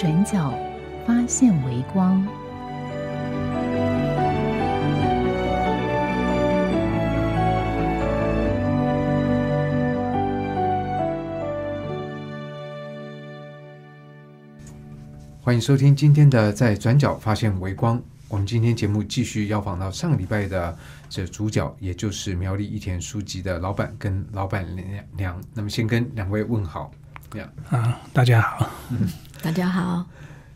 转角发现微光。欢迎收听今天的《在转角发现微光》。我们今天节目继续要访到上个礼拜的这主角，也就是苗栗一田书籍的老板跟老板娘。那么，先跟两位问好。啊，大家好。大家好。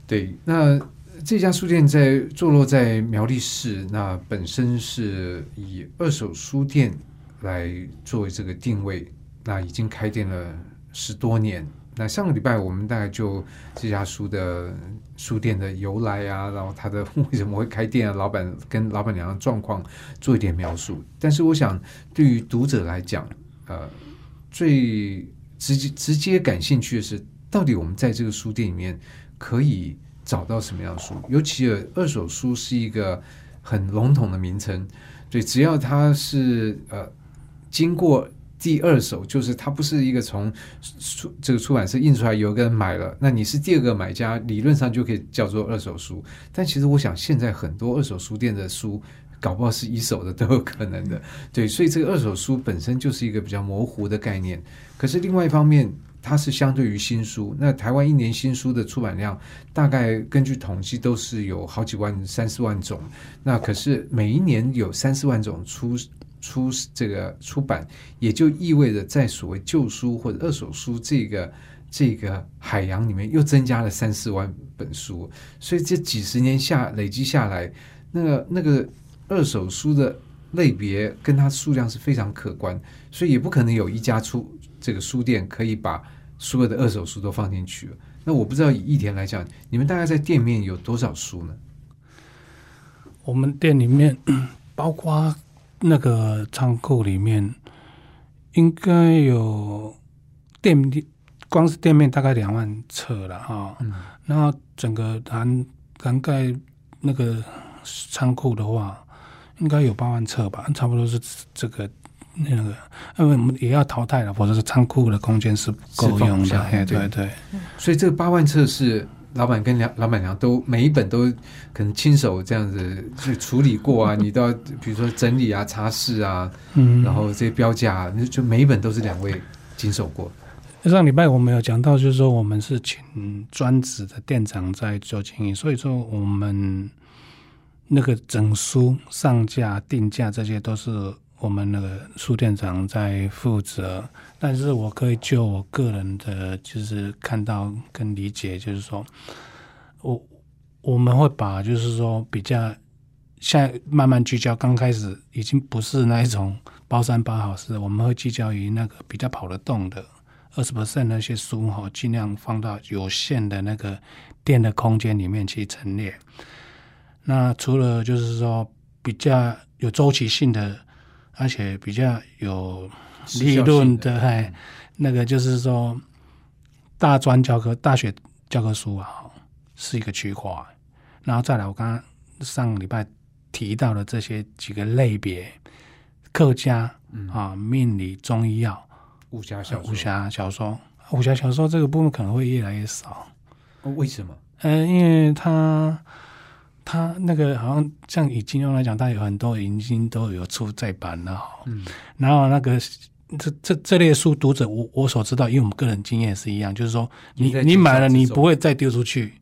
对，那这家书店在坐落在苗栗市，那本身是以二手书店来作为这个定位，那已经开店了十多年。那上个礼拜我们大概就这家书的书店的由来啊，然后它的为什么会开店啊，老板跟老板娘的状况做一点描述。但是我想对于读者来讲，呃，最直接直接感兴趣的是，到底我们在这个书店里面可以找到什么样的书？尤其二手书是一个很笼统的名称，对，只要它是呃经过。第二手就是它不是一个从出这个出版社印出来有个人买了，那你是第二个买家，理论上就可以叫做二手书。但其实我想现在很多二手书店的书，搞不好是一手的都有可能的。对，所以这个二手书本身就是一个比较模糊的概念。可是另外一方面，它是相对于新书。那台湾一年新书的出版量大概根据统计都是有好几万、三四万种。那可是每一年有三四万种出。出这个出版，也就意味着在所谓旧书或者二手书这个这个海洋里面，又增加了三四万本书。所以这几十年下累积下来，那个那个二手书的类别跟它数量是非常可观。所以也不可能有一家出这个书店可以把所有的二手书都放进去了。那我不知道以一田来讲，你们大概在店面有多少书呢？我们店里面包括。那个仓库里面应该有店面，光是店面大概两万册了哈。嗯，然后整个涵涵盖那个仓库的话，应该有八万册吧，差不多是这个那个，因为我们也要淘汰了，否则是仓库的空间是不够用的。对对对，所以这个八万册是。老板跟娘老板娘都每一本都可能亲手这样子去处理过啊，你都要比如说整理啊、擦拭啊，嗯，然后这些标价，那就每一本都是两位经手过。上礼拜我们有讲到，就是说我们是请专职的店长在做经营，所以说我们那个整书上架、定价这些都是。我们那个书店长在负责，但是我可以就我个人的，就是看到跟理解，就是说，我我们会把就是说比较现在慢慢聚焦，刚开始已经不是那一种包山包好式，我们会聚焦于那个比较跑得动的二十 percent 那些书哈，尽量放到有限的那个店的空间里面去陈列。那除了就是说比较有周期性的。而且比较有理论的，哎，那个就是说，大专教科、大学教科书啊，是一个区块。然后再来，我刚刚上个礼拜提到的这些几个类别，客家啊、命理、中医药、武侠小武侠小说、武侠小说这个部分可能会越来越少。为什么？嗯，因为它。他那个好像像以金庸来讲，他有很多已经都有出再版了。嗯，然后那个这这这类书，读者我我所知道，因为我们个人经验是一样，就是说你你买了，你不会再丢出去，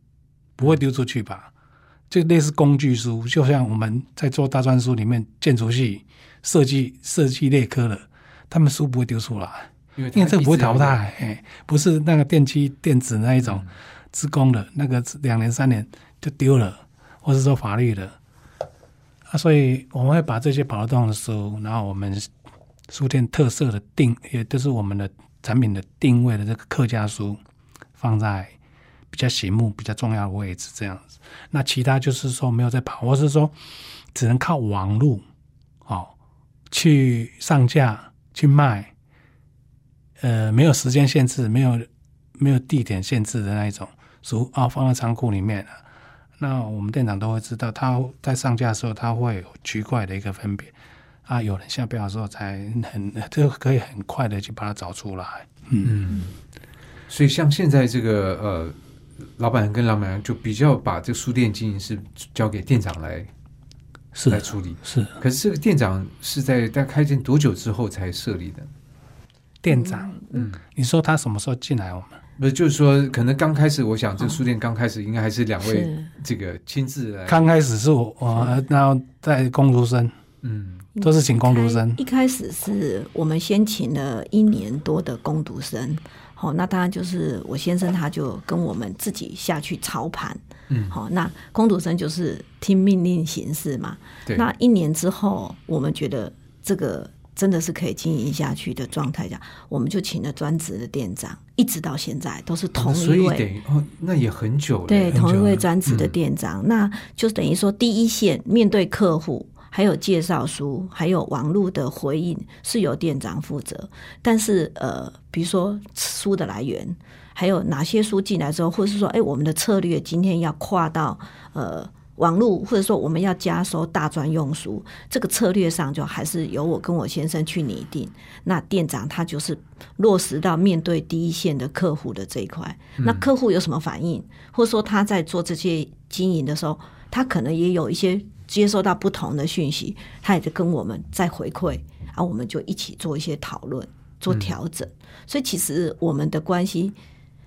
不会丢出去吧？就类似工具书，就像我们在做大专书里面，建筑系设计设计类科的，他们书不会丢出来，因为这个不会淘汰，哎，不是那个电机电子那一种自工的那个两年三年就丢了。或是说法律的啊，所以我们会把这些跑得动的书，然后我们书店特色的定，也都是我们的产品的定位的这个客家书放在比较醒目、比较重要的位置，这样子。那其他就是说没有在跑，或是说只能靠网络哦去上架去卖，呃，没有时间限制，没有没有地点限制的那一种书啊，放在仓库里面。那我们店长都会知道，他在上架的时候，他会有区块的一个分别啊。有人下标的时候，才很就 可以很快的去把它找出来。嗯，所以像现在这个呃，老板跟老板娘就比较把这个书店经营是交给店长来是来处理。是可是这个店长是在在开店多久之后才设立的？店长，嗯，你说他什么时候进来我们？不是，就是说，可能刚开始，我想这个书店刚开始应该还是两位是。这个亲自来，刚开始是我，我然后在工读生，嗯。都是请工读生。一。开始是我们先请了一年多的工读生，好、那当然就是我先生他就跟我们自己下去操盘，嗯，好、那工读生就是听命令行事嘛。对，那一年之后，我们觉得这个真的是可以经营下去的状态下，我们就请了专职的店长，一直到现在都是同所以一位。哦，那也很久了，对，同一位专职的嗯店长，那就等于说第一线面对客户，还有介绍书，还有网络的回应是由店长负责。但是呃，比如说书的来源，还有哪些书进来之后，或是说，哎，我们的策略今天要跨到呃。网络或者说我们要加收大专用书，这个策略上就还是由我跟我先生去拟定。那店长他就是落实到面对第一线的客户的这一块。那客户有什么反应，或者说他在做这些经营的时候，他可能也有一些接收到不同的讯息，他也在跟我们再回馈，啊，我们就一起做一些讨论，做调整。所以其实我们的关系。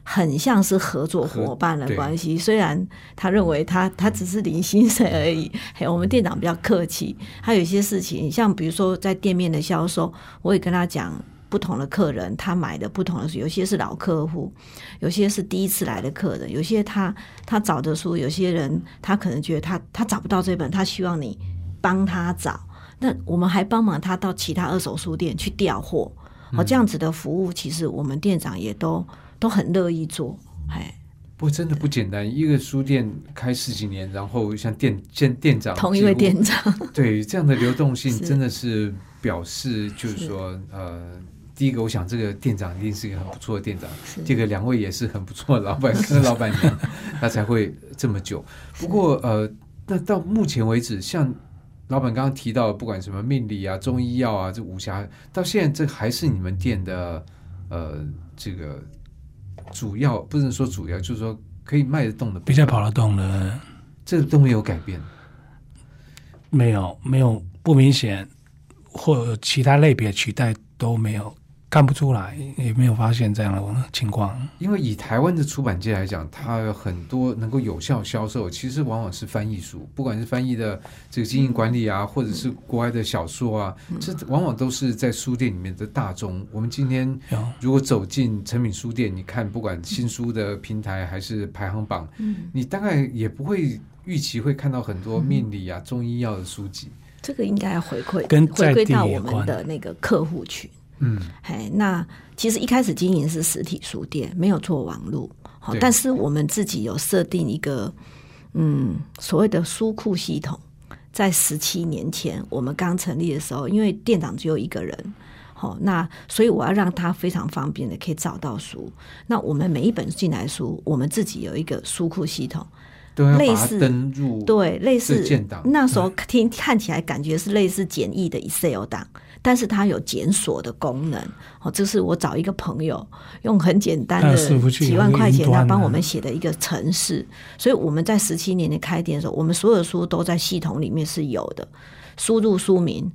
很像是合作伙伴的关系，虽然他认为他他只是零薪水而已，嘿我们店长比较客气，还有一些事情，像比如说在店面的销售，我也跟他讲，不同的客人他买的不同的书，有些是老客户，有些是第一次来的客人，有些他他找的书，有些人他可能觉得他他找不到这本，他希望你帮他找，那我们还帮忙他到其他二手书店去调货，哦，这样子的服务，其实我们店长也都。都很乐意做，哎，不过真的不简单。一个书店开十几年，然后像店店店长同一位店长，对这样的流动性，真的是表示就是。是说，呃，第一个，我想这个店长一定是一个很不错的店长；是。第二个，两位也是很不错的老板跟老板娘，他才会这么久。不过，呃，那到目前为止，像老板刚刚提到，不管什么命理啊、中医药啊，这武侠，到现在这还是你们店的呃这个主要，不能说主要，就是说可以卖得动的，比较跑得动的这都没有改变。没有没有不明显，或其他类别取代都没有，看不出来，也没有发现这样的情况。因为以台湾的出版界来讲，它有很多能够有效销售，其实往往是翻译书，不管是翻译的这个经营管理啊，或者是国外的小说啊，这往往都是在书店里面的大宗。我们今天如果走进诚品书店，你看不管新书的平台还是排行榜，你大概也不会预期会看到很多命理啊、中医药的书籍。这个应该要回馈跟回馈到我们的那个客户群。嗯，哎，那其实一开始经营是实体书店，没有做网络，好，但是我们自己有设定一个嗯所谓的书库系统，在十七年前我们刚成立的时候，因为店长只有一个人。好，那所以我要让他非常方便的可以找到书。那我们每一本进来书，我们自己有一个书库系统，类似登入。对，类似那时候听看起来感觉是类似简易的 Excel 档，但是它有检索的功能。哦，这是我找一个朋友用很简单的几万块钱，他帮我们写的一个程式。所以我们在十七年的开店的时候，我们所有的书都在系统里面是有的，输入书名。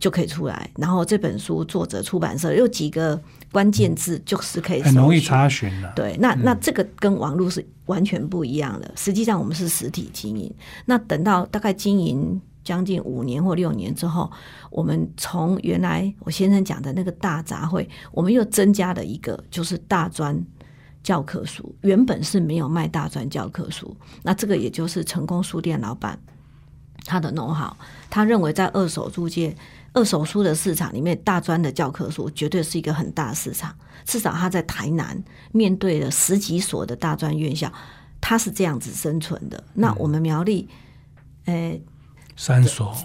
就可以出来，然后这本书作者、出版社有几个关键字，就是可以很容易查询的。对，那那这个跟网络是完全不一样的。实际上，我们是实体经营。那等到大概经营将近五年或六年之后，我们从原来我先生讲的那个大杂烩，我们又增加了一个，就是大专教科书。原本是没有卖大专教科书，那这个也就是成功书店老板他的弄好他认为在二手租界二手书的市场里面，大专的教科书绝对是一个很大市场。至少他在台南面对了十几所的大专院校，他是这样子生存的。那我们苗栗，诶，三所，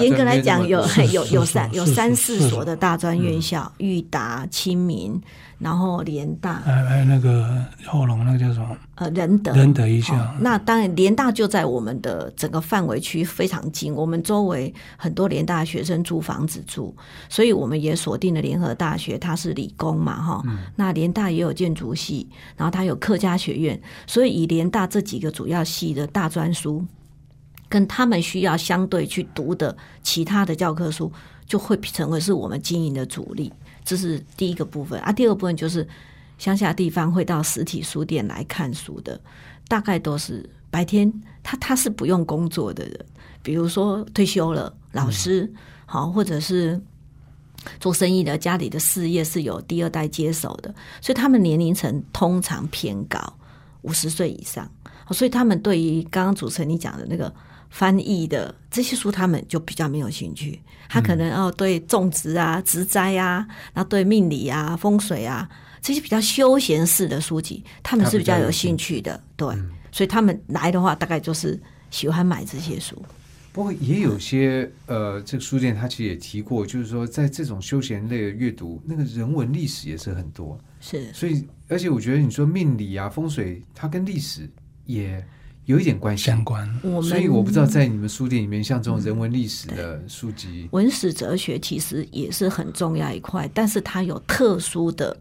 严格来讲，有有有三有三四所的大专院校，裕达、清明，然后联大、还还有那个后龙那个叫什么？呃仁德。仁德一校哦那当然，联大就在我们的整个范围区非常近，我们周围很多联大学生租房子住，所以我们也锁定了联合大学，它是理工嘛，哈、那联大也有建筑系，然后它有客家学院，所以以联大这几个主要系的大专书，跟他们需要相对去读的其他的教科书，就会成为是我们经营的主力。这是第一个部分啊，第二个部分就是乡下地方会到实体书店来看书的，大概都是白天他他是不用工作的人，比如说退休了老师，好、或者是做生意的，家里的事业是有第二代接手的，所以他们年龄层通常偏高，五十岁以上，所以他们对于刚刚主持人你讲的那个翻译的这些书，他们就比较没有兴趣。他可能哦对种植啊、植栽啊，然后对命理啊、风水啊这些比较休闲式的书籍，他们是比较有兴趣的。对，所以他们来的话，大概就是喜欢买这些书。不过也有些呃，这个书店他其实也提过，就是说在这种休闲类的阅读，那个人文历史也是很多。是所以，而且我觉得你说命理啊、风水，它跟历史也有一点关系。相关。我们，所以我不知道在你们书店里面，像这种人文历史的书籍，文史哲学其实也是很重要一块，但是它有特殊的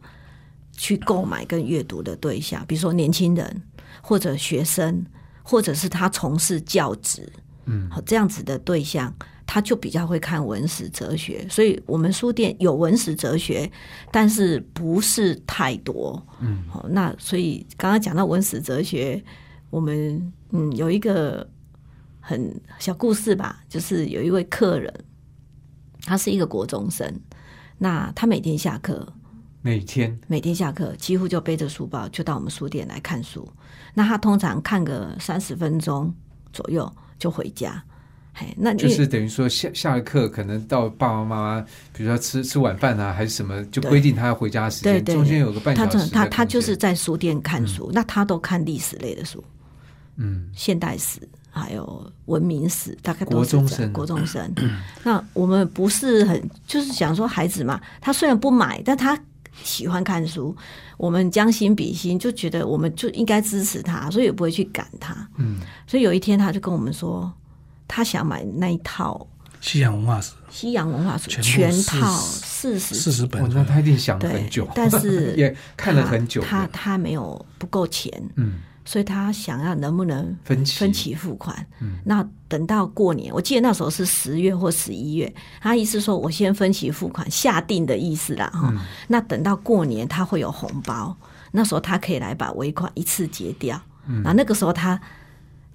去购买跟阅读的对象，比如说年轻人或者学生，或者是他从事教职，嗯，好这样子的对象，他就比较会看文史哲学。所以我们书店有文史哲学，但是不是太多，嗯，好，那所以刚刚讲到文史哲学，我们嗯有一个很小故事吧，就是有一位客人，他是一个国中生，那他每天下课，每天每天下课几乎就背着书包就到我们书店来看书。那他通常看个三十分钟左右就回家。嘿，那就是等于说下下了课，可能到爸爸妈妈，比如说吃吃晚饭啊，还是什么，就对规定他要回家的时间，对对中间有个半他小时的他他就是在书店看书，那他都看历史类的书，嗯。现代史还有文明史，大概都国中生国中生。那我们不是很就是想说孩子嘛，他虽然不买，但他喜欢看书，我们将心比心，就觉得我们就应该支持他，所以也不会去赶他。嗯，所以有一天他就跟我们说，他想买那一套西洋文化史。西洋文化史全全套四十四十十本。哦，那他一定想了很久，但是 也看了很久，他他他没有不够钱，嗯，所以他想要能不能分期分期付款。嗯那等到过年，我记得那时候是十月或十一月，他意思说我先分期付款，下定的意思啦哈。嗯那等到过年他会有红包，那时候他可以来把尾款一次结掉。嗯那那个时候他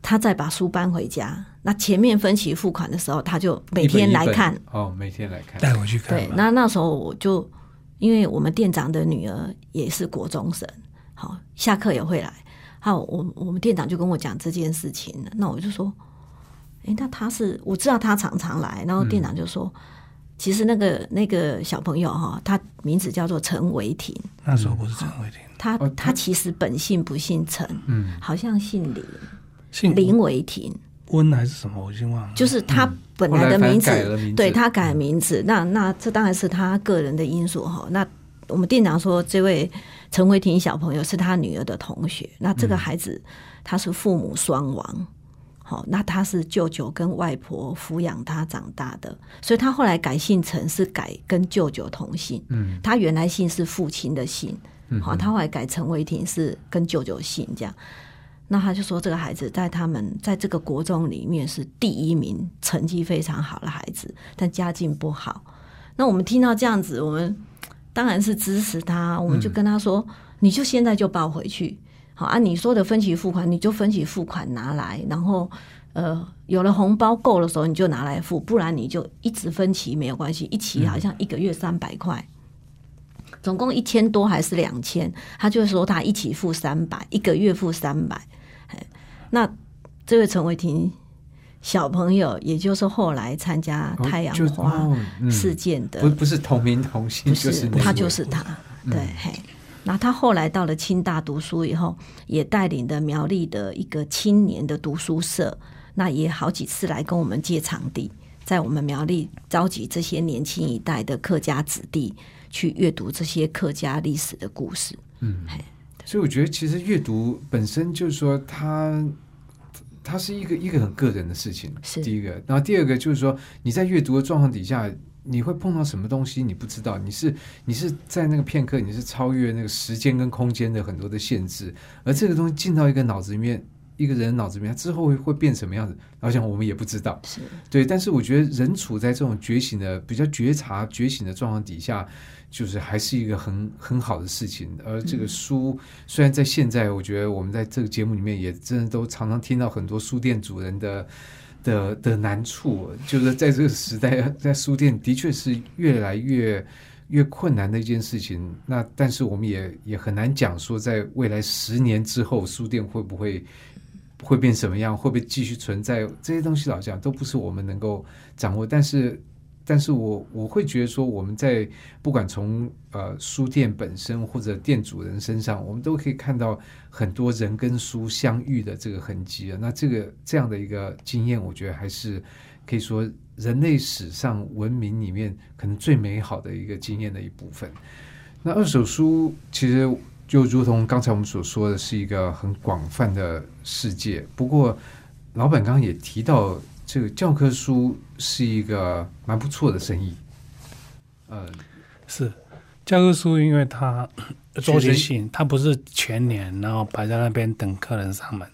他再把书搬回家，那前面分期付款的时候，他就每一本一本天来看。哦，每天来看，带回去看对，那那时候我就因为我们店长的女儿也是国中生，好下课也会来，还有我我们店长就跟我讲这件事情了，那我就说，哎，那他是我知道他常常来，然后店长就说，其实那个那个小朋友哈，他名字叫做陈维廷，那时候不是陈维霆，他、哦他他其实本姓不姓陈，嗯，好像姓林，姓林维廷。温还是什么，我已经忘了。就是他本来的名字，对他改名字，那那这当然是他个人的因素哈。那我们店长说，这位陈慧婷小朋友是他女儿的同学，那嗯这个孩子他是父母双亡。好，那他是舅舅跟外婆抚养他长大的，所以他后来改姓陈是改跟舅舅同姓。嗯，他原来姓是父亲的姓，嗯好，他后来改陈伟霆是跟舅舅姓这样。那他就说，这个孩子在他们在这个国中里面是第一名，成绩非常好的孩子，但家境不好。那我们听到这样子，我们当然是支持他，我们就跟他说，你就现在就报回去，好啊，你说的分期付款，你就分期付款拿来，然后呃，有了红包够的时候你就拿来付，不然你就一直分期没有关系，一期好像一个月三百块。总共一千多还是两千？他就说他一起付三百，一个月付三百。那这位陈伟霆小朋友，也就是后来参加哦太阳花事件的，不不是同名同姓，不就是他就是他，嗯对，嘿。那他后来到了清大读书以后，也带领的苗栗的一个青年的读书社，那也好几次来跟我们借场地，在我们苗栗召集这些年轻一代的客家子弟去阅读这些客家历史的故事。嗯嘿，所以我觉得其实阅读本身就是说它。它是一个一个很个人的事情，是第一个。然后第二个就是说，你在阅读的状况底下，你会碰到什么东西你不知道，你是你是在那个片刻，你是超越那个时间跟空间的很多的限制，而这个东西进到一个脑子里面，一个人脑子里面之后会会变什么样子，好像我们也不知道。是对，但是我觉得人处在这种觉醒的比较觉察、觉醒的状况底下，就是还是一个很很好的事情。而这个书，虽然在现在，我觉得我们在这个节目里面也真的都常常听到很多书店主人的的的难处，就是在这个时代，在书店的确是越来越。越困难的一件事情，那但是我们也也很难讲说，在未来十年之后，书店会不会会变什么样，会不会继续存在？这些东西老实讲都不是我们能够掌握。但是，但是我我会觉得说，我们在不管从呃书店本身或者店主人身上，我们都可以看到很多人跟书相遇的这个痕迹啊。那这个这样的一个经验，我觉得还是可以说人类史上文明里面可能最美好的一个经验的一部分。那二手书其实就如同刚才我们所说的，是一个很广泛的世界。不过，老板刚刚也提到，这个教科书是一个蛮不错的生意。呃，是教科书，因为它周期性，它不是全年，然后摆在那边等客人上门，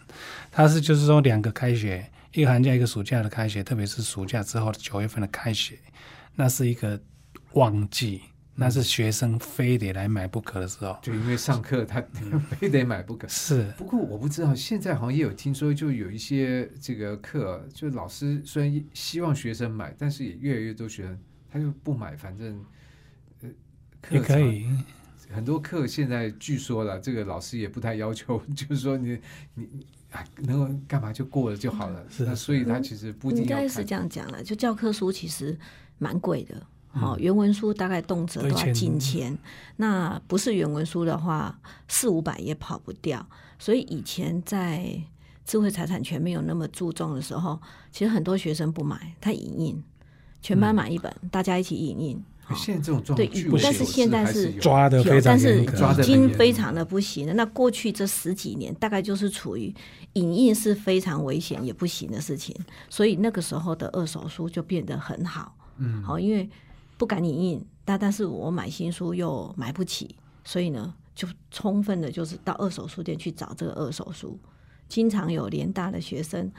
它是就是说两个开学，一个寒假一个暑假的开学，特别是暑假之后的九月份的开学，那是一个旺季，那是学生非得来买不可的时候。就因为上课他 非得买不可。是不过我不知道，现在好像也有听说，就有一些这个课，就老师虽然希望学生买，但是也越来越多学生他就不买，反正呃，课程也可以，很多课现在据说了，这个老师也不太要求，就是说你你你哎能够干嘛就过了就好了。是那所以他其实不一定要应该是这样讲了，就教科书其实蛮贵的。好、嗯。原文书大概动辄都要近千，那不是原文书的话，四五百也跑不掉。所以以前在智慧财产权没有那么注重的时候，其实很多学生不买，他影印，全班买一本，大家一起影印。好。现在这种状对况，据我但是现在是抓的非常但是已经非常的不行了。那过去这十几年，大概就是处于影印是非常危险也不行的事情，所以那个时候的二手书就变得很好。嗯，好，因为不敢影印，但但是我买新书又买不起，所以呢，就充分的就是到二手书店去找这个二手书。经常有联大的学生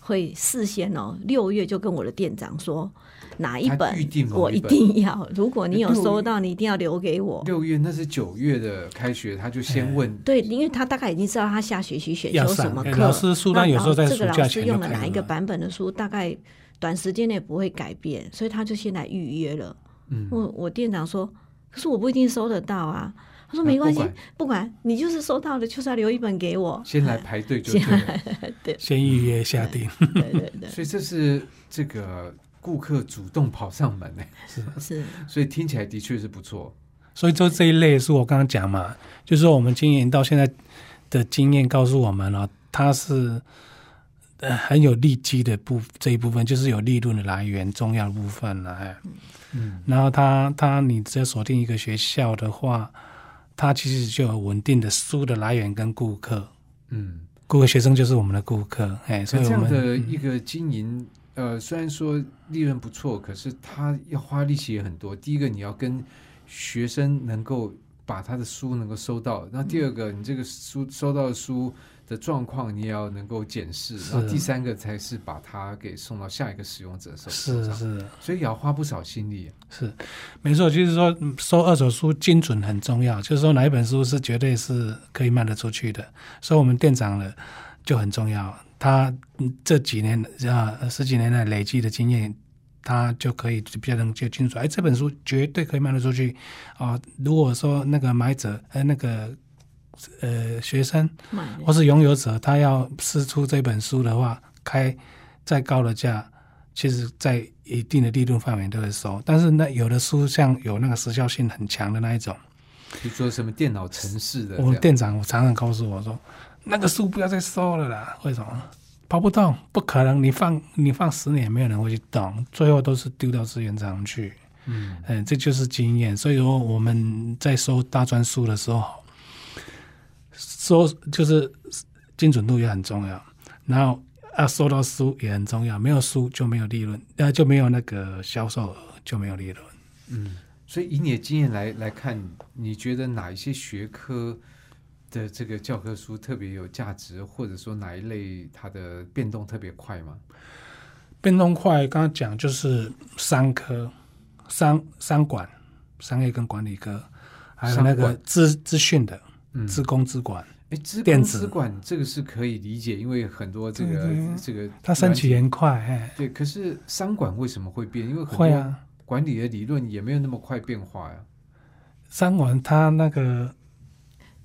会事先哦，六月就跟我的店长说哪一本我一定要，如果你有收到，你一定要留给我。六月那是九月的开学，他就先问对，因为他大概已经知道他下学期选修什么课，哎老师书单那有时候在这个老师用了哪一个版本的书，大概短时间内不会改变，所以他就先来预约了。嗯我我店长说，可是我不一定收得到啊。他说啊没关系，不管不管你就是收到了，就是要留一本给我。先来排队就对了。先预约下定。对对对，所以这是这个顾客主动跑上门呢，是 是所以听起来的确是不错。所以就这一类是我刚刚讲嘛，就是说我们经营到现在的经验告诉我们了、它是呃很有利基的部这一部分，就是有利润的来源，重要的部分了。哎，嗯，然后他他你只要锁定一个学校的话，他其实就有稳定的书的来源跟顾客，嗯，顾客学生就是我们的顾客，哎，所以我们这样的一个经营，呃，虽然说利润不错，可是他要花力气也很多。第一个，你要跟学生能够把他的书能够收到；那第二个，你这个书收到的书的状况，你也要能够检视；然后第三个才是把它给送到下一个使用者手手上。是是。所以也要花不少心力。是，没错，就是说嗯收二手书精准很重要，就是说哪一本书是绝对是可以卖得出去的，所以我们店长呢就很重要，他嗯这几年啊十几年来累积的经验，他就可以比较能就清楚，哎，这本书绝对可以卖得出去啊、如果说那个买者呃那个呃学生或是拥有者，他要试出这本书的话，开再高的价，其实在一定的利润范围都会收。但是那有的书像有那个时效性很强的那一种，比如说什么电脑城市的，我们店长我常常告诉我说，那个书不要再收了啦。为什么？跑不动，不可能。你放你放十年，没有人会去动，最后都是丢到资源厂去。嗯嗯，这就是经验。所以说我们在收大专书的时候，收就是精准度也很重要，然后要收到书也很重要，没有书就没有利润，呃，就没有那个销售额，就没有利润。嗯，所以以你的经验来来看，你觉得哪一些学科的这个教科书特别有价值，或者说哪一类它的变动特别快吗？变动快，刚刚讲就是商科、商商管、商业跟管理科，还有那个资资讯的嗯，资工资管，哎，资电子资管这个是可以理解，因为很多这个对对这个它升起软很快，哎，对，可是商管为什么会变？因为很多会啊。管理的理论也没有那么快变化呀。商管它那个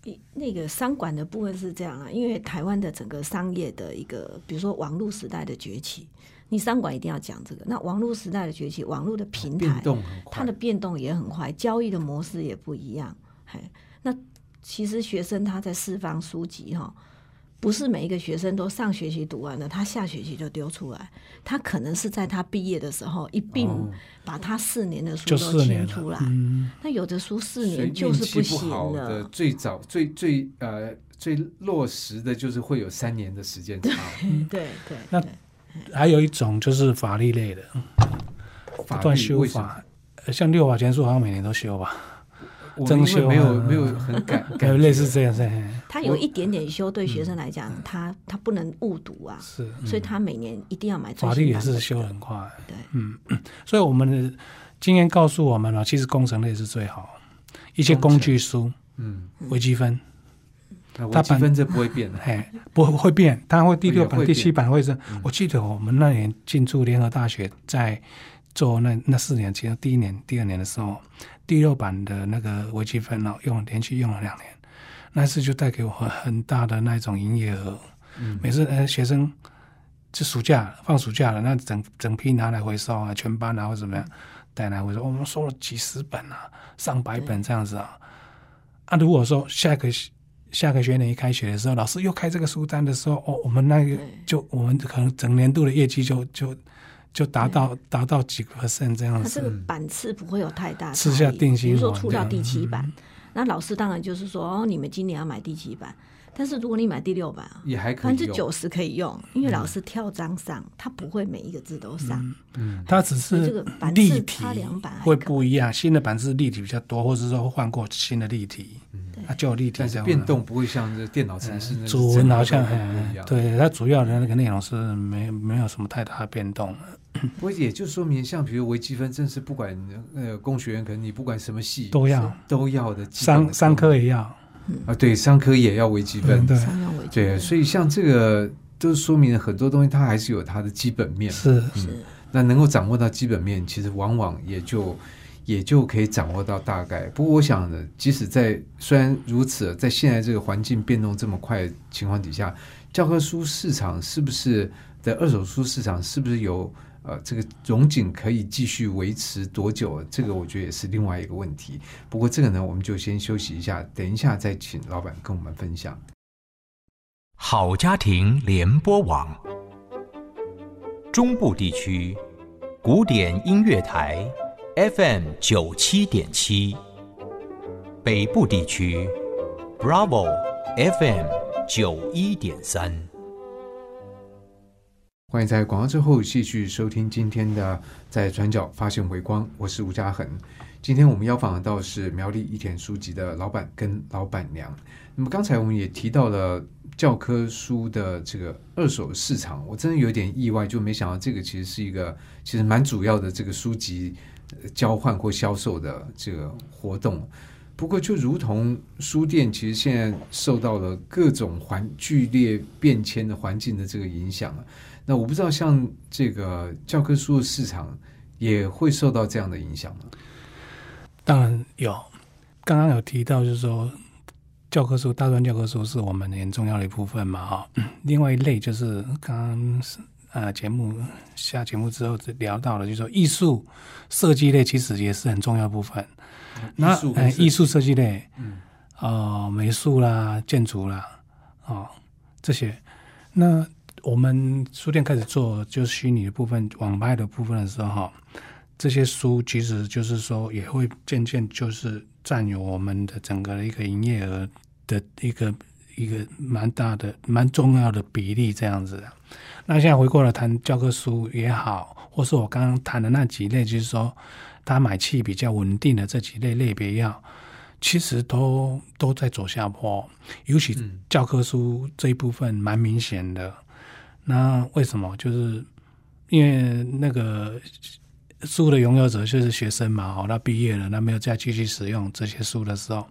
一那个商管的部分是这样啊，因为台湾的整个商业的一个，比如说网络时代的崛起，你商管一定要讲这个。那网络时代的崛起，网络的平变台，动，它的变动也很快，交易的模式也不一样。嘿，那其实学生他在释放书籍哈，不是每一个学生都上学期读完了，他下学期就丢出来，他可能是在他毕业的时候一并哦把他四年的书都清出来。嗯，那有的书四年就是行好的了，最早最最呃最落实的就是会有三年的时间差。对对 那对。还有一种就是法律类的，法不断？修法，呃像六法全书好像每年都修吧，增修没有啊没有很感还 感有类似觉这样是他有一点点修，对学生来讲，他他不能误读啊，是所以他每年一定要买法律也是修很快，对，嗯，所以我们的经验告诉我们了，其实工程类是最好，一些工具书、嗯，微积分，它版积分这不会变的。哎，不会会变，它会第六版、第七版会是。嗯。我记得我们那年进驻联合大学，在做那那四年，其实第一年、第二年的时候，第六版的那个微积分哦，用连续用了两年，那次就带给我很很大的那种营业额。嗯每次呃学生就暑假放暑假了，那整整批拿来回收啊，全班啊或怎么样带来回收，我们收了几十本啊，上百本这样子啊。啊，如果说下个下个学年一开学的时候，老师又开这个书单的时候，哦，我们那个就我们可能整年度的业绩就就就达到达到几个 percent 这样子。它这个版次不会有太大吃差异下定心比如说出到第七版，那老师当然就是说，哦，你们今年要买第七版，但是如果你买第六版啊，也还可以百分。之九十可以用，因为老师跳章上，他不会每一个字都上。嗯，它只所以这是个版次立体差两版还会不一样，新的版次立体比较多，或者是说换过新的立体，它就有立体变动不会像这电脑程式那主文好像很。对，它主要的那个内容是没没有什么太大的变动。不过也就说明，像比如微积分，真是不管呃工学院，可能你不管什么系都要都要的商商科也要，啊，对，商科也要微积分嗯，对，对，所以像这个都说明了很多东西，它还是有它的基本面。是是那能够掌握到基本面，其实往往也就也就可以掌握到大概。不过我想呢，即使在虽然如此，在现在这个环境变动这么快的情况底下，教科书市场是不是的二手书市场是不是有呃这个荣景可以继续维持多久？这个我觉得也是另外一个问题。不过这个呢，我们就先休息一下，等一下再请老板跟我们分享。好家庭联播网，中部地区古典音乐台 FM 九七点七，北部地区 Bravo FM 九一点三。欢迎在广告之后继续收听今天的在转角发现微光，我是吴家恒。今天我们邀访到是苗栗一田书籍的老板跟老板娘。那么刚才我们也提到了教科书的这个二手市场，我真的有点意外，就没想到这个其实是一个其实蛮主要的这个书籍交换或销售的这个活动。不过，就如同书店，其实现在受到了各种环剧烈变迁的环境的这个影响啊。那我不知道，像这个教科书的市场也会受到这样的影响吗？当然有。刚刚有提到，就是说教科书、大专教科书是我们很重要的一部分嘛，哈。另外一类就是刚刚呃节目下节目之后聊到了，就是说艺术设计类其实也是很重要的部分。那艺术呃艺术设计类，嗯，哦，美术啦、建筑啦，哦这些。那我们书店开始做就是虚拟的部分、网拍的部分的时候，哈，这些书其实就是说也会渐渐就是占有我们的整个的一个营业额的一个一个蛮大的、蛮重要的比例这样子的。那现在回过来谈教科书也好，或是我刚刚谈的那几类，就是说他买气比较稳定的这几类类别药，其实都都在走下坡，尤其嗯教科书这一部分蛮明显的。那为什么？就是因为那个书的拥有者就是学生嘛，哦，他毕业了，那没有再继续使用这些书的时候，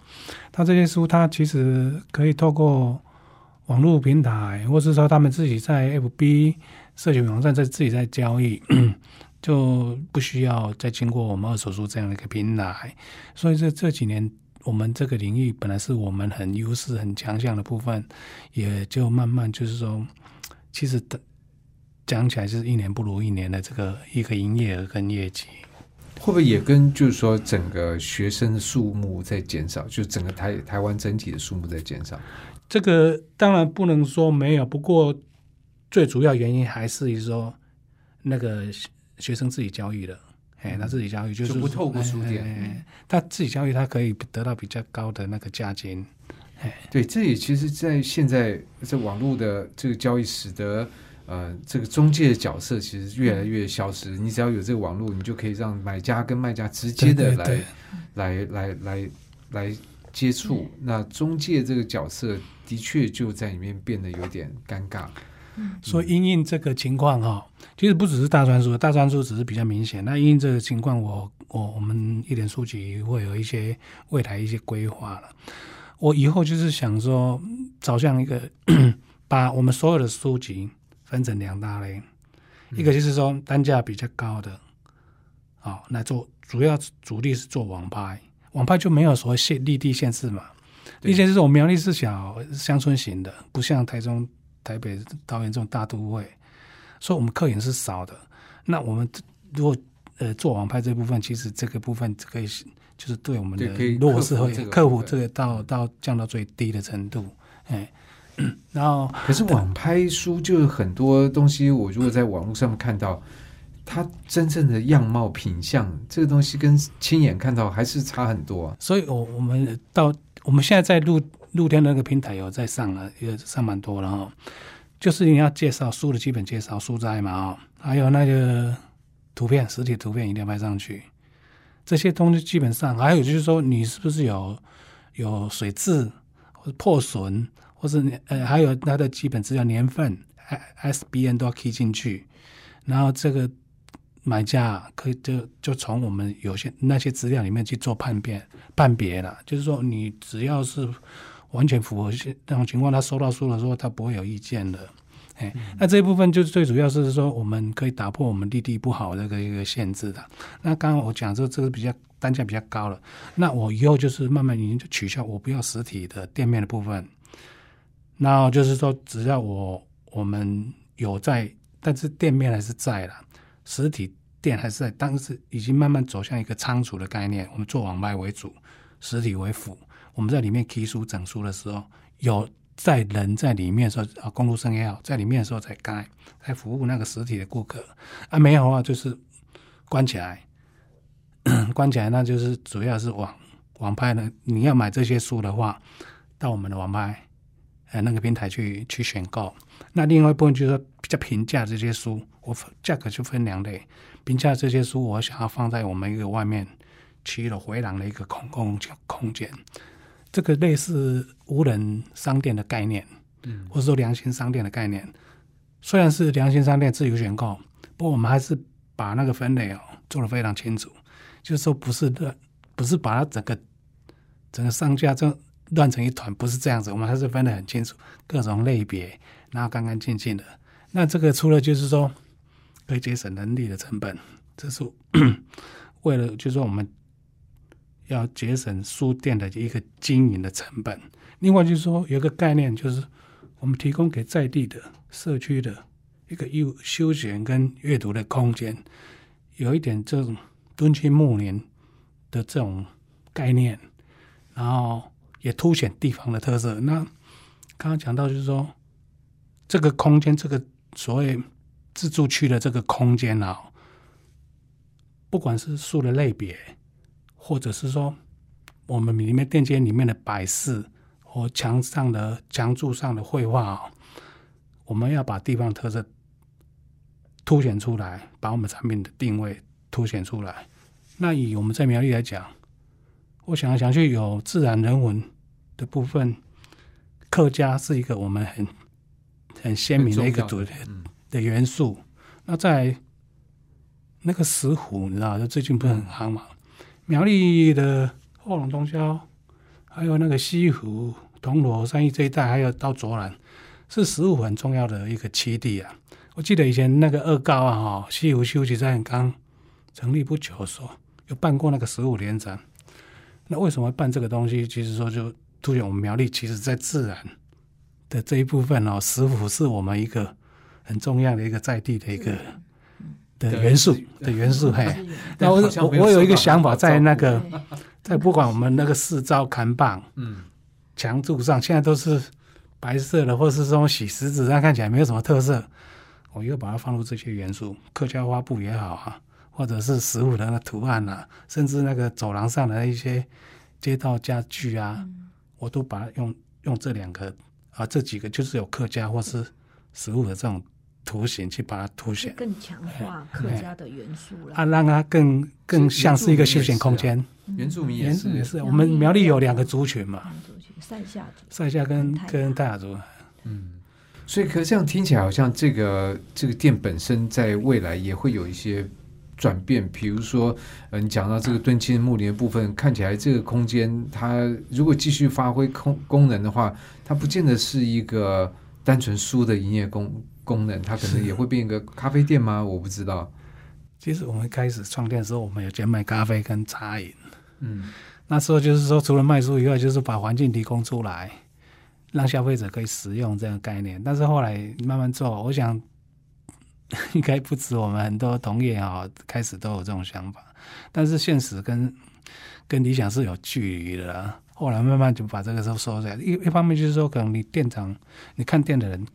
他这些书他其实可以透过网络平台，或是说他们自己在 FB 社群网站在自己在交易，就不需要再经过我们二手书这样的一个平台。所以这这几年，我们这个领域本来是我们很优势、很强项的部分，也就慢慢就是说，其实的讲起来是一年不如一年的这个一个营业额跟业绩。会不会也跟就是说整个学生的数目在减少，就整个台台湾整体的数目在减少？这个当然不能说没有，不过最主要原因还是说那个学学生自己交易的，哎，他自己交易就是就不透过书店哎哎哎他自己交易，他可以得到比较高的那个价金。对，这也其实，在现在这网络的这个交易，使得呃这个中介的角色其实越来越消失。你只要有这个网络，你就可以让买家跟卖家直接的来对对来来来来接触。那中介这个角色的确就在里面变得有点尴尬。所以因应这个情况哈，其实不只是大专书，大专书只是比较明显。那因应这个情况，我我我们一点书籍会有一些未来一些规划了。我以后就是想说，找向一个 把我们所有的书籍分成两大类，一个就是说单价比较高的，好、那做主要主力是做网拍，网拍就没有所谓限立地限制嘛。对。立地限制我们苗栗是小乡村型的，不像台中、台北、桃园这种大都会，所以我们客源是少的。那我们如果呃做网拍这部分，其实这个部分可以就是对我们的对可以落势会克服这个到到降到最低的程度，哎，然后可是网拍书就是很多东西，我如果在网络上面看到，它真正的样貌品相，这个东西跟亲眼看到还是差很多、啊。所以我我们到我们现在在露露天那个平台有在上了，也上蛮多了哈。就是你要介绍书的基本介绍、书斋嘛哦，还有那个图片、实体图片一定要拍上去。这些东西基本上还有就是说，你是不是有有水渍或者破损，或是呃还有它的基本资料年份、S B N 都要 key 进去，然后这个买家可以就就从我们有些那些资料里面去做判别判别了，就是说你只要是完全符合这种情况，他收到书的时候他不会有意见的。哎，那这一部分就是最主要是说，我们可以打破我们利地不好这个一个限制的。那刚刚我讲这这个比较单价比较高了，那我以后就是慢慢已经就取消，我不要实体的店面的部分。那就是说，只要我我们有在，但是店面还是在了，实体店还是在，但是已经慢慢走向一个仓储的概念。我们做网卖为主，实体为辅。我们在里面提书整书的时候，有在人在里面的时候啊，公路生也好，在里面的时候才开，在服务那个实体的顾客。啊，没有的话就是关起来，关起来，那就是主要是网网拍呢。你要买这些书的话，到我们的网拍呃那个平台去去选购。那另外一部分就是说比较平价这些书，我价格就分两类。平价这些书，我想要放在我们一个外面七楼回廊的一个空空空间，这个类似无人商店的概念，嗯，或者说良心商店的概念。虽然是良心商店自由选购，不过我们还是把那个分类哦做得非常清楚，就是说不是乱，不是把它整个整个上架这乱成一团，不是这样子，我们还是分得很清楚，各种类别，然后干干净净的。那这个除了就是说可以节省人力的成本，这是为了就是说我们要节省书店的一个经营的成本。另外就是说有个概念，就是我们提供给在地的社区的一个休休闲跟阅读的空间，有一点这种敦亲睦邻的这种概念，然后也凸显地方的特色。那刚刚讲到就是说，这个空间，这个所谓自助区的这个空间啊，不管是树的类别，或者是说我们里面店间里面的摆饰和墙上的墙柱上的绘画啊，我们要把地方特色凸显出来，把我们产品的定位凸显出来。那以我们在苗栗来讲，我想来想去有自然人文的部分，客家是一个我们很很鲜明的一个主题嗯的元素。那在那个石虎，你知道，就最近不是很夯嘛？苗栗的后龙东郊，还有那个西湖、铜锣、三义这一带，还有到卓兰，是十五很重要的一个栖地啊。我记得以前那个二高啊，哈，西湖休息站刚成立不久的时候，有办过那个十五连展。那为什么办这个东西？其实说就凸显我们苗栗其实在自然的这一部分哦，石虎是我们一个很重要的一个在地的一个的元素的元素。嘿，那我我我有一个想法，在那个在不管我们那个四招砍棒嗯，墙柱上，现在都是白色的，或是这种洗石子，上看起来没有什么特色。我又把它放入这些元素，客家花布也好啊，或者是食物的那图案啊，甚至那个走廊上的一些街道家具啊，我都把它用用这两个啊这几个就是有客家或是食物的这种图形去把它凸显。更强化客家的元素了。啊，让它更更像是一个休闲空间。原住民也是也是，我们苗栗有两个族群嘛，族群塞夏族，塞夏跟跟泰雅族。嗯，所以可这样听起来好像这个这个店本身在未来也会有一些转变，比如说，呃，你讲到这个敦亲睦邻的部分，看起来这个空间它如果继续发挥功功能的话，它不见得是一个单纯书的营业功功能，它可能也会变一个咖啡店吗？我不知道。其实我们开始创店的时候，我们有兼卖咖啡跟茶饮。嗯那时候就是说，除了卖书以外，就是把环境提供出来，让消费者可以使用这个概念。但是后来慢慢做，我想应该不止我们很多同业啊、开始都有这种想法。但是现实跟跟理想是有距离的啦。后来慢慢就把这个都收起来。一一方面就是说，可能你店长，你看店的人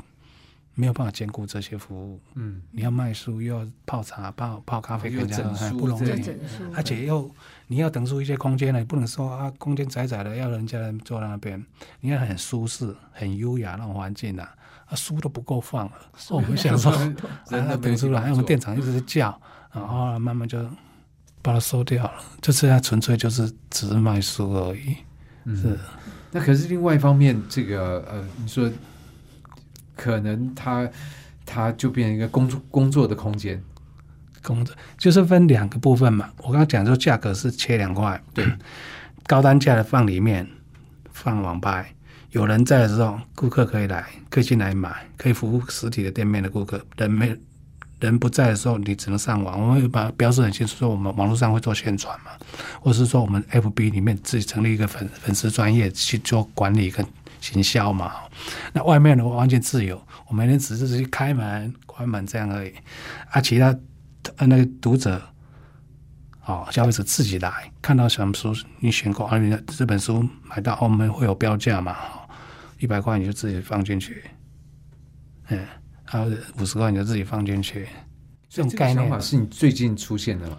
没有办法兼顾这些服务，嗯，你要卖书又要泡茶、泡泡咖啡，又更加整书不容易。而且又你要腾出一些空间来，不能说啊，空间窄窄的，要人家人坐在那边，你要很舒适、很优雅那种环境啊，啊，书都不够放了。哦我们想说，人都啊，腾出来，我们店长一直在叫，然后慢慢就把它收掉了，就这样纯粹就是只是卖书而已。嗯。是，那可是另外一方面，这个呃，你说可能它它就变成一个工作工作的空间，工作就是分两个部分嘛。我刚刚讲说价格是切两块，对，高单价的放里面，放网拍。有人在的时候，顾客可以来，可以进来买，可以服务实体的店面的顾客。人没人不在的时候，你只能上网。我们会把标示很清楚，说我们网络上会做宣传嘛，或是说我们 FB 里面自己成立一个粉粉丝专业去做管理跟行销嘛。那外面的话完全自由，我每天只是去开门、关门这样而已。啊，其他呃那个读者，哦，消费者自己来看到什么书你选购，啊，你的这本书买到，哦我们会有标价嘛，一百块你就自己放进去，嗯，还有五十块你就自己放进去，这种概念是你最近出现的吗？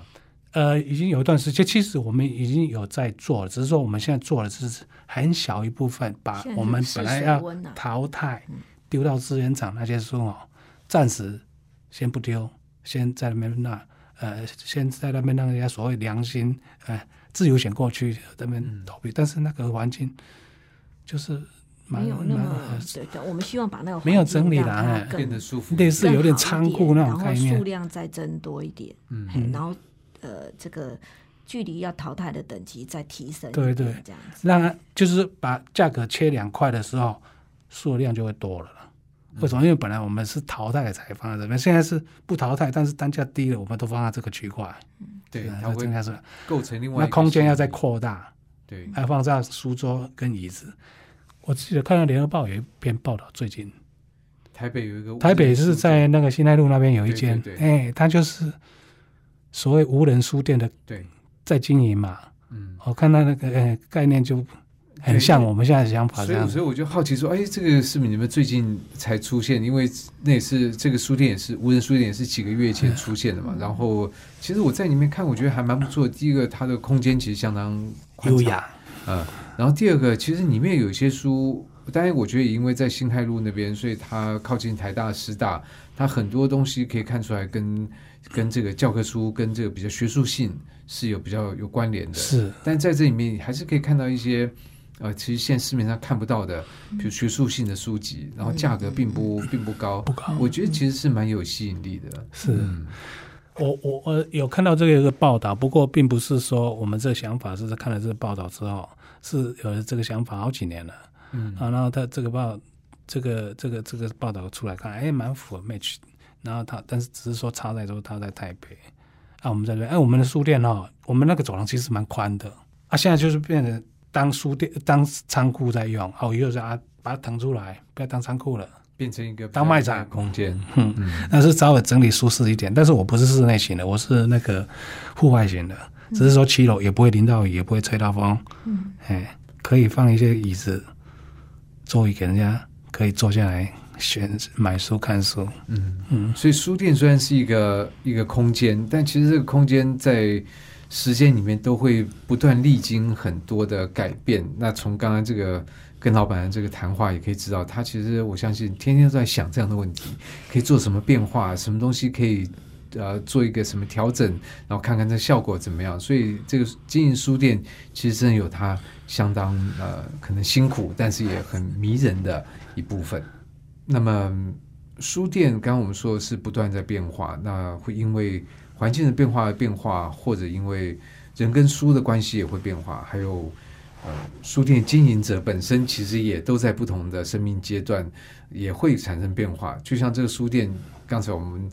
呃，已经有一段时间，其实我们已经有在做了，只是说我们现在做的只是很小一部分，把我们本来要淘汰、丢到资源厂那些书哦，暂时先不丢，先在那边那呃，先在那边让人家所谓良心呃自由选过去那边投币，但是那个环境就是蛮没有那蛮么呃对对，我们希望把那个没有整理让它啦哎更变得舒服，类似有点仓库那种然后概念数量再增多一点，嗯。然后呃，这个距离要淘汰的等级再提升一对点，对这样子。让它就是把价格切两块的时候，数量就会多了啦。为什么？因为本来我们是淘汰才放在这边，现在是不淘汰，但是单价低了，我们都放在这个区块。对，啊它会那增加是构成另外那空间要再扩大，对，还放在书桌跟椅子。我记得看到联合报有一篇报道，最近台北有一个，台北是在那个新泰路那边有一间，哎，它就是所谓无人书店的对，在经营嘛。嗯，我看到那个呃概念就很像我们现在想法这样。所以所以我就好奇说，哎，这个是不是你们最近才出现？因为那也是这个书店也是无人书店，也是几个月前出现的嘛。然后其实我在里面看，我觉得还蛮不错。第一个，它的空间其实相当优雅，嗯。然后第二个，其实里面有一些书，当然我觉得也因为在新泰路那边，所以它靠近台大、师大，它很多东西可以看出来跟跟这个教科书跟这个比较学术性是有比较有关联的。是。但在这里面还是可以看到一些，呃，其实现在市面上看不到的，比如学术性的书籍，然后价格并不并不高，不高。我觉得其实是蛮有吸引力的。是。嗯。我我我有看到这个一个报道，不过并不是说我们这个想法是在看了这个报道之后是有了这个想法好几年了嗯啊。然后他这个报这个这个这个报道出来看，哎，蛮符合 match。然后他但是只是说差在说他在台北啊，我们在这边，哎，我们的书店哦，我们那个走廊其实蛮宽的啊，现在就是变成当书店当仓库在用，啊，我以后就啊把它腾出来，不要当仓库了。变成一个当卖场空间。嗯嗯但是稍微整理舒适一点。但是我不是室内型的，我是那个户外型的，只是说七楼也不会淋到雨，也不会吹到风。嗯，哎，可以放一些椅子、座椅给人家可以坐下来选买书、看书。嗯嗯，所以书店虽然是一个一个空间，但其实这个空间在时间里面都会不断历经很多的改变。那从刚刚这个跟老板的这个谈话也可以知道，他其实我相信天天都在想这样的问题，可以做什么变化，什么东西可以呃做一个什么调整，然后看看这效果怎么样。所以这个经营书店其实真的有它相当呃可能辛苦，但是也很迷人的一部分。那么书店刚刚我们说的是不断在变化，那会因为环境的变化而变化，或者因为人跟书的关系也会变化，还有呃书店经营者本身其实也都在不同的生命阶段也会产生变化。就像这个书店，刚才我们、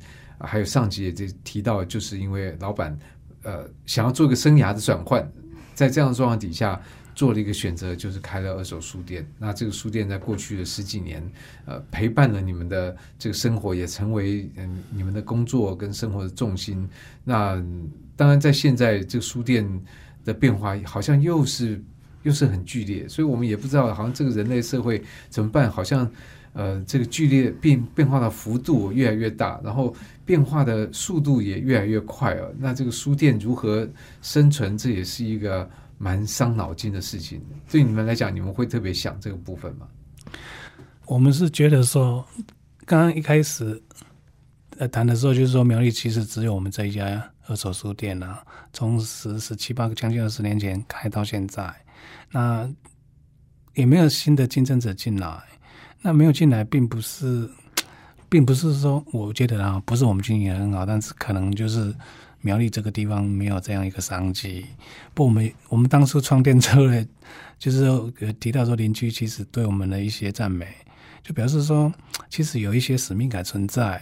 还有上集也提提到，就是因为老板呃想要做一个生涯的转换，在这样的状况底下。做了一个选择，就是开了二手书店。那这个书店在过去的十几年，呃，陪伴了你们的这个生活，也成为嗯你们的工作跟生活的重心。那当然，在现在这个书店的变化，好像又是又是很剧烈，所以我们也不知道，好像这个人类社会怎么办？好像呃，这个剧烈变变化的幅度越来越大，然后变化的速度也越来越快了。那这个书店如何生存，这也是一个。蛮伤脑筋的事情，对你们来讲，你们会特别想这个部分吗？我们是觉得说，刚刚一开始呃谈的时候，就是说苗栗其实只有我们这一家二手书店啊，从十十七八个将近二十年前开到现在，那也没有新的竞争者进来。那没有进来，并不是，并不是说我觉得啊，不是我们经营很好，但是可能就是。苗栗这个地方没有这样一个商机，不，我们我们当初创店之后呢，就是提到说邻居其实对我们的一些赞美，就表示说其实有一些使命感存在。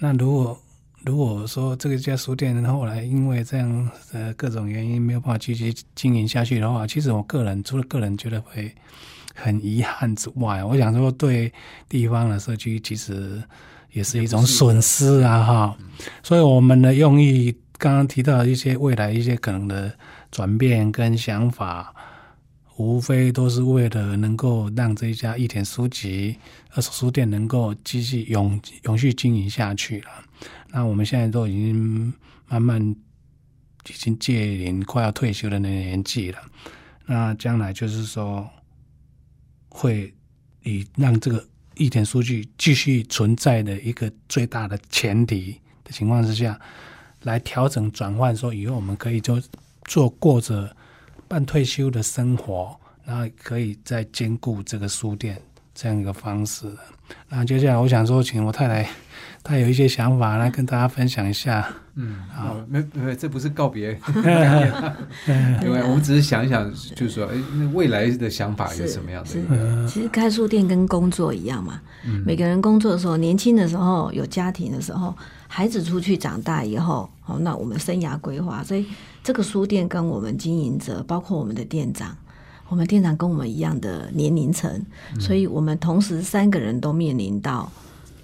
那如果如果说这个家书店后来因为这样呃各种原因没有办法继续经营下去的话，其实我个人除了个人觉得会很遗憾之外，我想说对地方的社区其实也是一种损失啊哈。所以我们的用意。刚刚提到一些未来一些可能的转变跟想法，无非都是为了能够让这一家益田书籍二手书店能够继续永永续经营下去了。那我们现在都已经慢慢已经届龄快要退休的那年纪了，那将来就是说会以让这个一点数据继续存在的一个最大的前提的情况之下。来调整转换，说以后我们可以就做过着半退休的生活，然后可以再兼顾这个书店这样一个方式。那接下来我想说，请我太太，她有一些想法来跟大家分享一下。嗯，好，没没，这不是告别，因为我们只是想一想，就是说，哎，那未来的想法有什么样的？其实开书店跟工作一样嘛。嗯，每个人工作的时候，年轻的时候有家庭的时候。孩子出去长大以后，哦，那我们生涯规划，所以这个书店跟我们经营者，包括我们的店长，我们店长跟我们一样的年龄层，所以我们同时三个人都面临到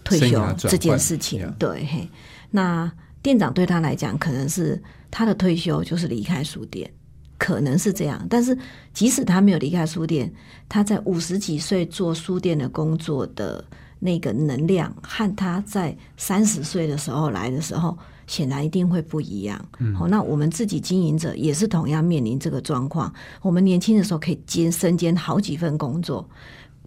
退休这件事情。对，嘿，那店长对他来讲，可能是他的退休就是离开书店，可能是这样。但是即使他没有离开书店，他在五十几岁做书店的工作的那个能量，和他在三十岁的时候来的时候，显然一定会不一样。好、那我们自己经营者也是同样面临这个状况。我们年轻的时候可以兼身兼好几份工作，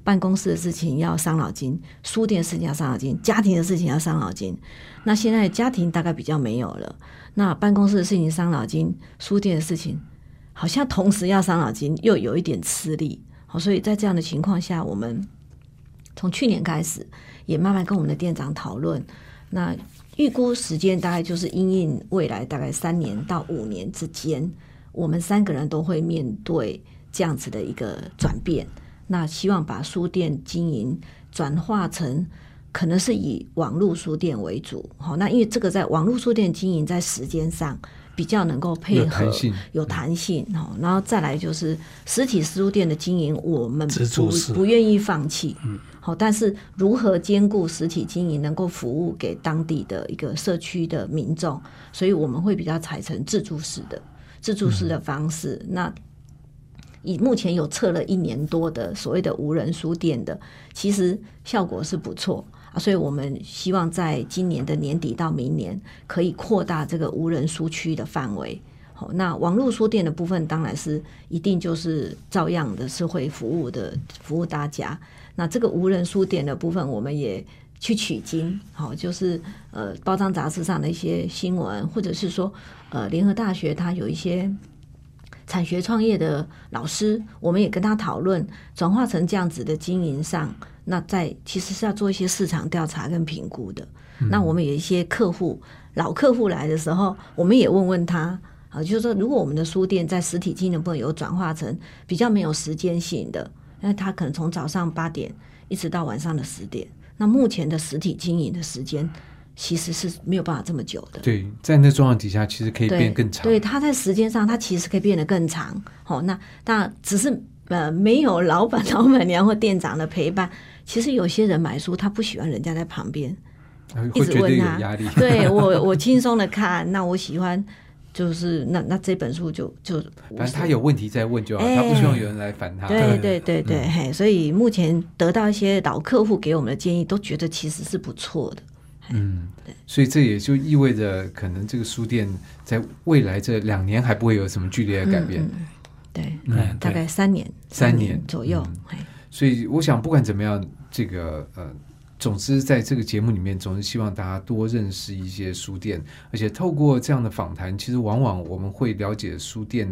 办公室的事情要伤脑筋，书店的事情要伤脑筋，家庭的事情要伤脑筋。那现在家庭大概比较没有了，那办公室的事情伤脑筋，书店的事情好像同时要伤脑筋，又有一点吃力。好，所以在这样的情况下，我们从去年开始也慢慢跟我们的店长讨论，那预估时间大概就是因应未来大概三年到五年之间，我们三个人都会面对这样子的一个转变。那希望把书店经营转化成可能是以网络书店为主，好，那因为这个在网络书店经营在时间上比较能够配合有弹性。哦，然后再来就是实体书店的经营，我们不不愿意放弃，嗯，好，但是如何兼顾实体经营，能够服务给当地的一个社区的民众，所以我们会比较采成自助式的自助式的方式。那以目前有测了一年多的所谓的无人书店的，其实效果是不错啊，所以我们希望在今年的年底到明年可以扩大这个无人书区的范围。好，那网络书店的部分当然是一定就是照样的是会服务的，服务大家。那这个无人书店的部分，我们也去取经，好，就是呃包装杂志上的一些新闻，或者是说呃联合大学它有一些产学创业的老师，我们也跟他讨论，转化成这样子的经营上，那在其实是要做一些市场调查跟评估的。那我们有一些客户，老客户来的时候，我们也问问他。啊，就是说，如果我们的书店在实体经营部分有转化成比较没有时间性的，那他可能从早上八点一直到晚上的十点，那目前的实体经营的时间其实是没有办法这么久的。对，在那状况底下，其实可以变更长。对，他在时间上，他其实可以变得更长。好、那当然只是呃，没有老板、老板娘或店长的陪伴。其实有些人买书，他不喜欢人家在旁边一直问他。对我，我轻松的看。那我喜欢，就是那那这本书就就反正他有问题再问就好，哎他不希望有人来烦他。对 对对嗯对，嘿，所以目前得到一些老客户给我们的建议，都觉得其实是不错的。嗯，所以这也就意味着，可能这个书店在未来这两年还不会有什么剧烈的改变。对，嗯大概三年三年年左右嗯。嘿所以我想，不管怎么样，这个呃，总之在这个节目里面，总是希望大家多认识一些书店，而且透过这样的访谈，其实往往我们会了解书店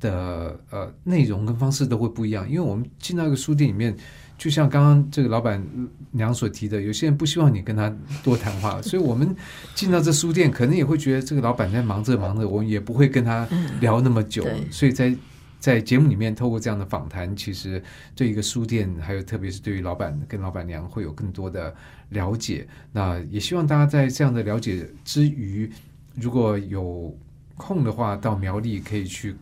的呃内容跟方式都会不一样，因为我们进到一个书店里面。就像刚刚这个老板娘所提的，有些人不希望你跟他多谈话，所以我们进到这书店，可能也会觉得这个老板在忙着忙着，我们也不会跟他聊那么久。对所以在在节目里面透过这样的访谈，其实对一个书店，还有特别是对于老板跟老板娘会有更多的了解。那也希望大家在这样的了解之余，如果有空的话，到苗栗可以去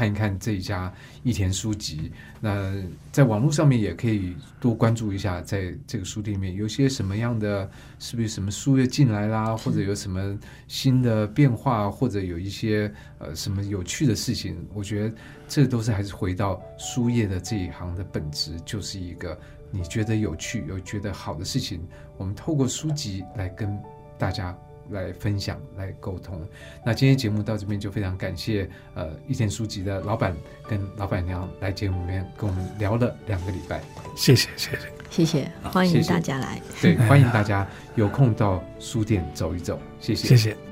看一看这一家益田书籍。那在网络上面也可以多关注一下，在这个书店里面有些什么样的，是不是什么书又进来啦，或者有什么新的变化，或者有一些呃什么有趣的事情，我觉得这都是还是回到书业的这一行的本质，就是一个你觉得有趣、有觉得好的事情，我们透过书籍来跟大家。来分享、来沟通。那今天节目到这边就非常感谢呃一田书籍的老板跟老板娘来节目里面跟我们聊了两个礼拜。谢谢谢谢。谢谢，欢迎大家来。对，欢迎大家有空到书店走一走。谢谢，谢谢。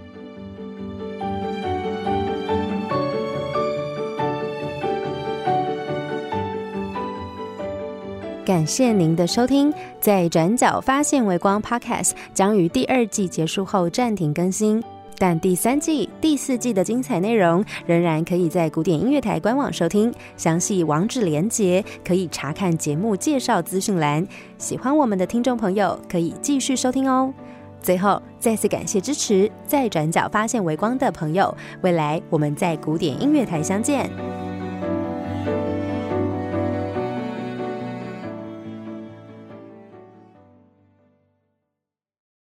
感谢您的收听，在转角发现微光 Podcast 将于第二季结束后暂停更新，但第三季、第四季的精彩内容仍然可以在古典音乐台官网收听，详细网址连接可以查看节目介绍资讯栏。喜欢我们的听众朋友可以继续收听哦。最后，再次感谢支持在转角发现微光的朋友，未来我们在古典音乐台相见。